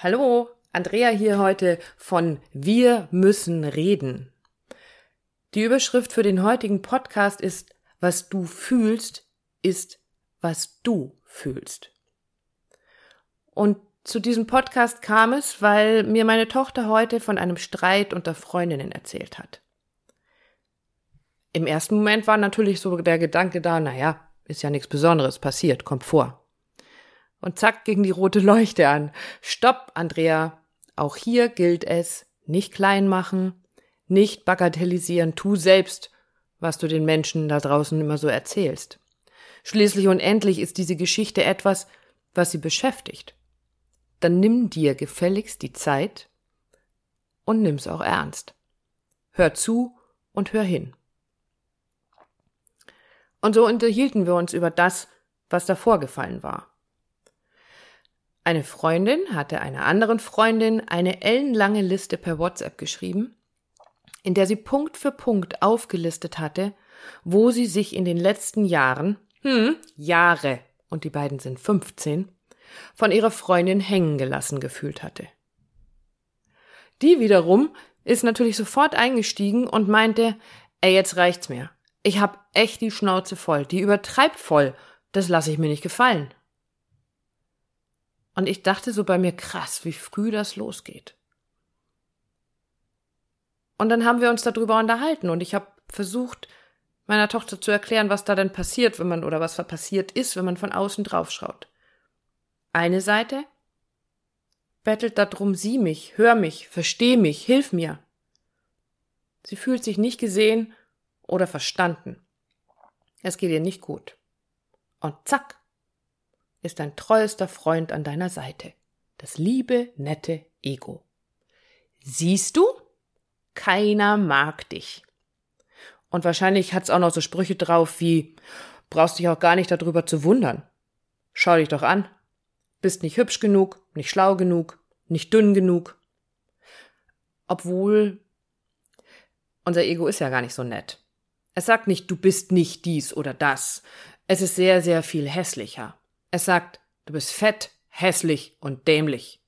Hallo, Andrea hier heute von Wir müssen reden. Die Überschrift für den heutigen Podcast ist Was du fühlst, ist was du fühlst. Und zu diesem Podcast kam es, weil mir meine Tochter heute von einem Streit unter Freundinnen erzählt hat. Im ersten Moment war natürlich so der Gedanke da, naja, ist ja nichts Besonderes passiert, kommt vor. Und zack ging die rote Leuchte an. Stopp, Andrea. Auch hier gilt es, nicht klein machen, nicht bagatellisieren, tu selbst, was du den Menschen da draußen immer so erzählst. Schließlich und endlich ist diese Geschichte etwas, was sie beschäftigt. Dann nimm dir gefälligst die Zeit und nimm's auch ernst. Hör zu und hör hin. Und so unterhielten wir uns über das, was da vorgefallen war. Eine Freundin hatte einer anderen Freundin eine ellenlange Liste per WhatsApp geschrieben, in der sie Punkt für Punkt aufgelistet hatte, wo sie sich in den letzten Jahren, hm, Jahre, und die beiden sind 15, von ihrer Freundin hängen gelassen gefühlt hatte. Die wiederum ist natürlich sofort eingestiegen und meinte, ey, jetzt reicht's mir. Ich hab echt die Schnauze voll, die übertreibt voll, das lasse ich mir nicht gefallen. Und ich dachte so bei mir, krass, wie früh das losgeht. Und dann haben wir uns darüber unterhalten und ich habe versucht, meiner Tochter zu erklären, was da denn passiert, wenn man oder was passiert ist, wenn man von außen draufschaut. Eine Seite bettelt darum, sieh mich, hör mich, versteh mich, hilf mir. Sie fühlt sich nicht gesehen oder verstanden. Es geht ihr nicht gut. Und zack, ist dein treuester Freund an deiner Seite. Das liebe, nette Ego. Siehst du? Keiner mag dich. Und wahrscheinlich hat's auch noch so Sprüche drauf wie, brauchst dich auch gar nicht darüber zu wundern. Schau dich doch an. Bist nicht hübsch genug, nicht schlau genug, nicht dünn genug. Obwohl, unser Ego ist ja gar nicht so nett. Es sagt nicht, du bist nicht dies oder das. Es ist sehr, sehr viel hässlicher. Es sagt, du bist fett, hässlich und dämlich.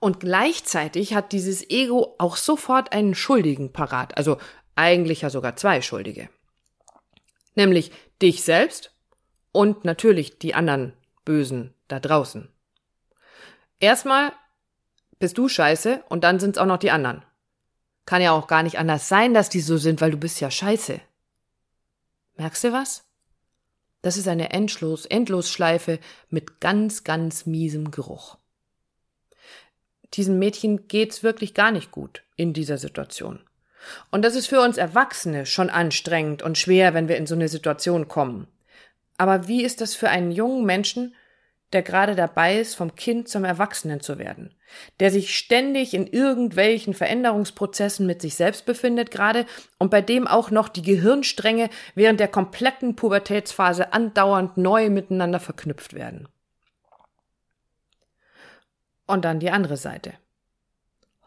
Und gleichzeitig hat dieses Ego auch sofort einen Schuldigen parat, also eigentlich ja sogar zwei Schuldige. Nämlich dich selbst und natürlich die anderen Bösen da draußen. Erstmal bist du scheiße und dann sind's auch noch die anderen. Kann ja auch gar nicht anders sein, dass die so sind, weil du bist ja scheiße. Merkst du was? Das ist eine Endlos, Endlosschleife mit ganz, ganz miesem Geruch. Diesem Mädchen geht's wirklich gar nicht gut in dieser Situation. Und das ist für uns Erwachsene schon anstrengend und schwer, wenn wir in so eine Situation kommen. Aber wie ist das für einen jungen Menschen, der gerade dabei ist, vom Kind zum Erwachsenen zu werden, der sich ständig in irgendwelchen Veränderungsprozessen mit sich selbst befindet gerade und bei dem auch noch die Gehirnstränge während der kompletten Pubertätsphase andauernd neu miteinander verknüpft werden. Und dann die andere Seite.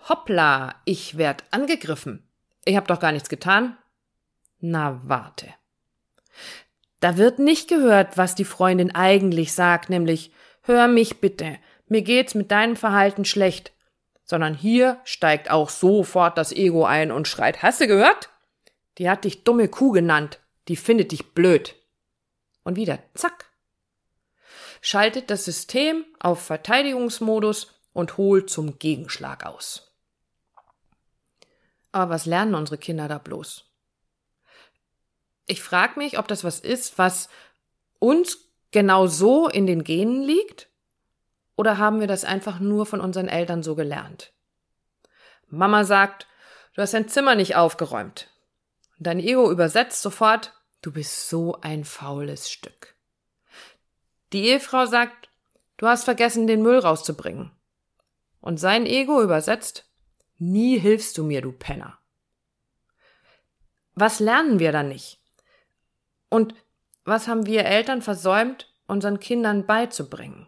Hoppla, ich werd angegriffen. Ich hab doch gar nichts getan. Na warte. Da wird nicht gehört, was die Freundin eigentlich sagt, nämlich Hör mich bitte, mir geht's mit deinem Verhalten schlecht. Sondern hier steigt auch sofort das Ego ein und schreit, hast du gehört? Die hat dich dumme Kuh genannt, die findet dich blöd. Und wieder, zack. Schaltet das System auf Verteidigungsmodus und holt zum Gegenschlag aus. Aber was lernen unsere Kinder da bloß? Ich frage mich, ob das was ist, was uns genau so in den Genen liegt? Oder haben wir das einfach nur von unseren Eltern so gelernt? Mama sagt, du hast dein Zimmer nicht aufgeräumt. Und dein Ego übersetzt sofort, du bist so ein faules Stück. Die Ehefrau sagt, du hast vergessen, den Müll rauszubringen. Und sein Ego übersetzt, nie hilfst du mir, du Penner. Was lernen wir dann nicht? Und was haben wir Eltern versäumt, unseren Kindern beizubringen?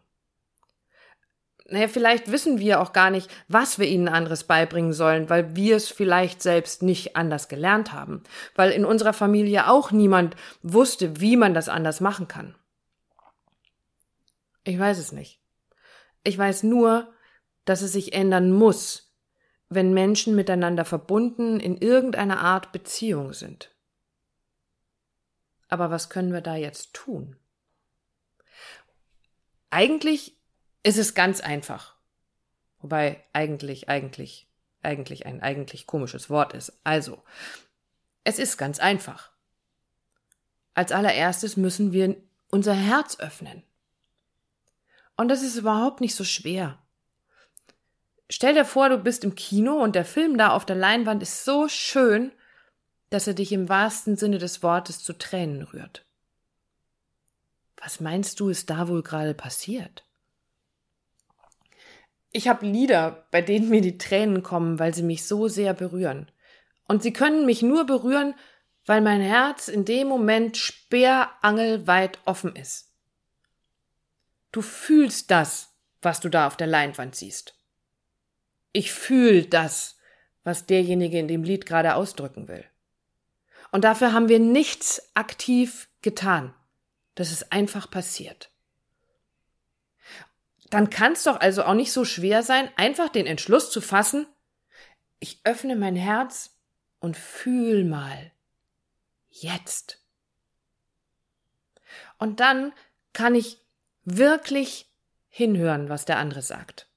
Naja, vielleicht wissen wir auch gar nicht, was wir ihnen anderes beibringen sollen, weil wir es vielleicht selbst nicht anders gelernt haben, weil in unserer Familie auch niemand wusste, wie man das anders machen kann. Ich weiß es nicht. Ich weiß nur, dass es sich ändern muss, wenn Menschen miteinander verbunden in irgendeiner Art Beziehung sind. Aber was können wir da jetzt tun? Eigentlich ist es ganz einfach. Wobei eigentlich, eigentlich, eigentlich ein eigentlich komisches Wort ist. Also, es ist ganz einfach. Als allererstes müssen wir unser Herz öffnen. Und das ist überhaupt nicht so schwer. Stell dir vor, du bist im Kino und der Film da auf der Leinwand ist so schön, dass er dich im wahrsten Sinne des Wortes zu Tränen rührt. Was meinst du, ist da wohl gerade passiert? Ich habe Lieder, bei denen mir die Tränen kommen, weil sie mich so sehr berühren. Und sie können mich nur berühren, weil mein Herz in dem Moment sperrangelweit offen ist. Du fühlst das, was du da auf der Leinwand siehst. Ich fühl das, was derjenige in dem Lied gerade ausdrücken will. Und dafür haben wir nichts aktiv getan. Das ist einfach passiert. Dann kann es doch also auch nicht so schwer sein, einfach den Entschluss zu fassen, ich öffne mein Herz und fühl mal. Jetzt. Und dann kann ich wirklich hinhören, was der andere sagt.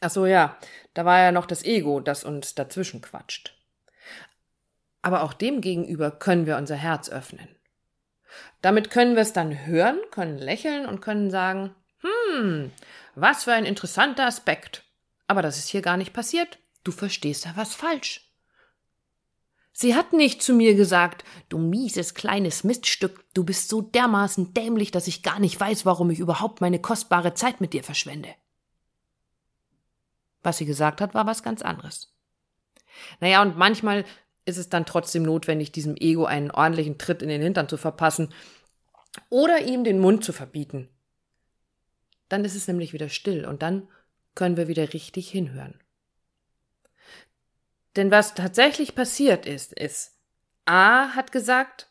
Ach so, ja, da war ja noch das Ego, das uns dazwischen quatscht. Aber auch dem gegenüber können wir unser Herz öffnen. Damit können wir es dann hören, können lächeln und können sagen, hm, was für ein interessanter Aspekt. Aber das ist hier gar nicht passiert. Du verstehst da was falsch. Sie hat nicht zu mir gesagt, du mieses kleines Miststück, du bist so dermaßen dämlich, dass ich gar nicht weiß, warum ich überhaupt meine kostbare Zeit mit dir verschwende. Was sie gesagt hat, war was ganz anderes. Naja, und manchmal ist es dann trotzdem notwendig, diesem Ego einen ordentlichen Tritt in den Hintern zu verpassen oder ihm den Mund zu verbieten. Dann ist es nämlich wieder still und dann können wir wieder richtig hinhören. Denn was tatsächlich passiert ist, ist, A hat gesagt,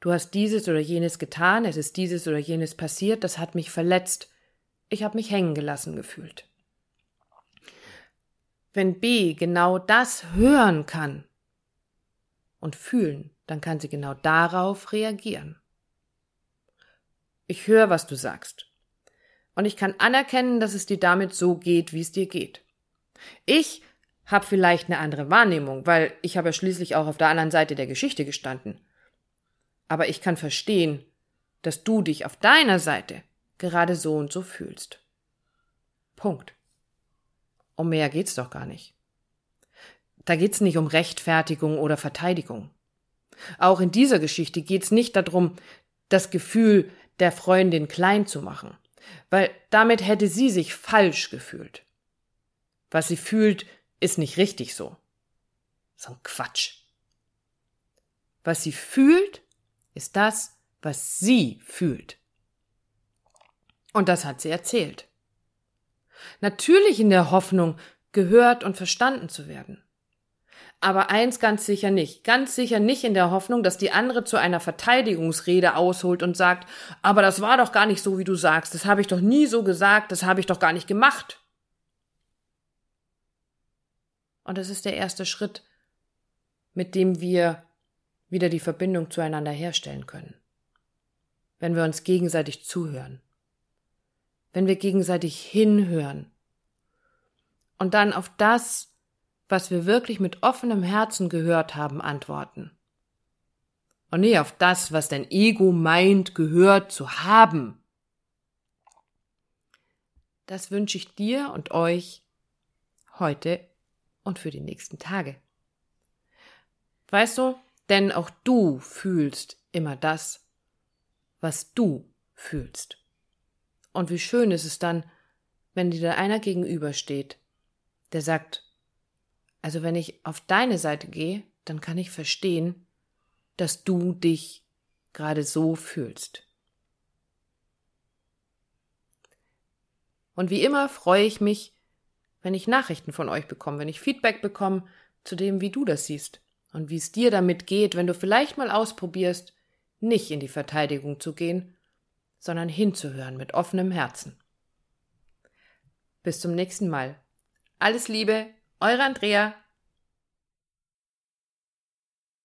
du hast dieses oder jenes getan, es ist dieses oder jenes passiert, das hat mich verletzt, ich habe mich hängen gelassen gefühlt. Wenn B genau das hören kann und fühlen, dann kann sie genau darauf reagieren. Ich höre, was du sagst. Und ich kann anerkennen, dass es dir damit so geht, wie es dir geht. Ich habe vielleicht eine andere Wahrnehmung, weil ich habe ja schließlich auch auf der anderen Seite der Geschichte gestanden. Aber ich kann verstehen, dass du dich auf deiner Seite gerade so und so fühlst. Punkt. Um mehr geht's doch gar nicht. Da geht's nicht um Rechtfertigung oder Verteidigung. Auch in dieser Geschichte geht's nicht darum, das Gefühl der Freundin klein zu machen, weil damit hätte sie sich falsch gefühlt. Was sie fühlt, ist nicht richtig so. So ein Quatsch. Was sie fühlt, ist das, was sie fühlt. Und das hat sie erzählt. Natürlich in der Hoffnung, gehört und verstanden zu werden. Aber eins ganz sicher nicht, ganz sicher nicht in der Hoffnung, dass die andere zu einer Verteidigungsrede ausholt und sagt, aber das war doch gar nicht so, wie du sagst, das habe ich doch nie so gesagt, das habe ich doch gar nicht gemacht. Und das ist der erste Schritt, mit dem wir wieder die Verbindung zueinander herstellen können. Wenn wir uns gegenseitig zuhören. Wenn wir gegenseitig hinhören. Und dann auf das, was wir wirklich mit offenem Herzen gehört haben, antworten. Und nicht auf das, was dein Ego meint, gehört zu haben. Das wünsche ich dir und euch heute und für die nächsten Tage. Weißt du, denn auch du fühlst immer das, was du fühlst. Und wie schön ist es dann, wenn dir da einer gegenübersteht, der sagt, also wenn ich auf deine Seite gehe, dann kann ich verstehen, dass du dich gerade so fühlst. Und wie immer freue ich mich, wenn ich Nachrichten von euch bekomme, wenn ich Feedback bekomme zu dem, wie du das siehst und wie es dir damit geht, wenn du vielleicht mal ausprobierst, nicht in die Verteidigung zu gehen, sondern hinzuhören mit offenem Herzen. Bis zum nächsten Mal. Alles Liebe, eure Andrea.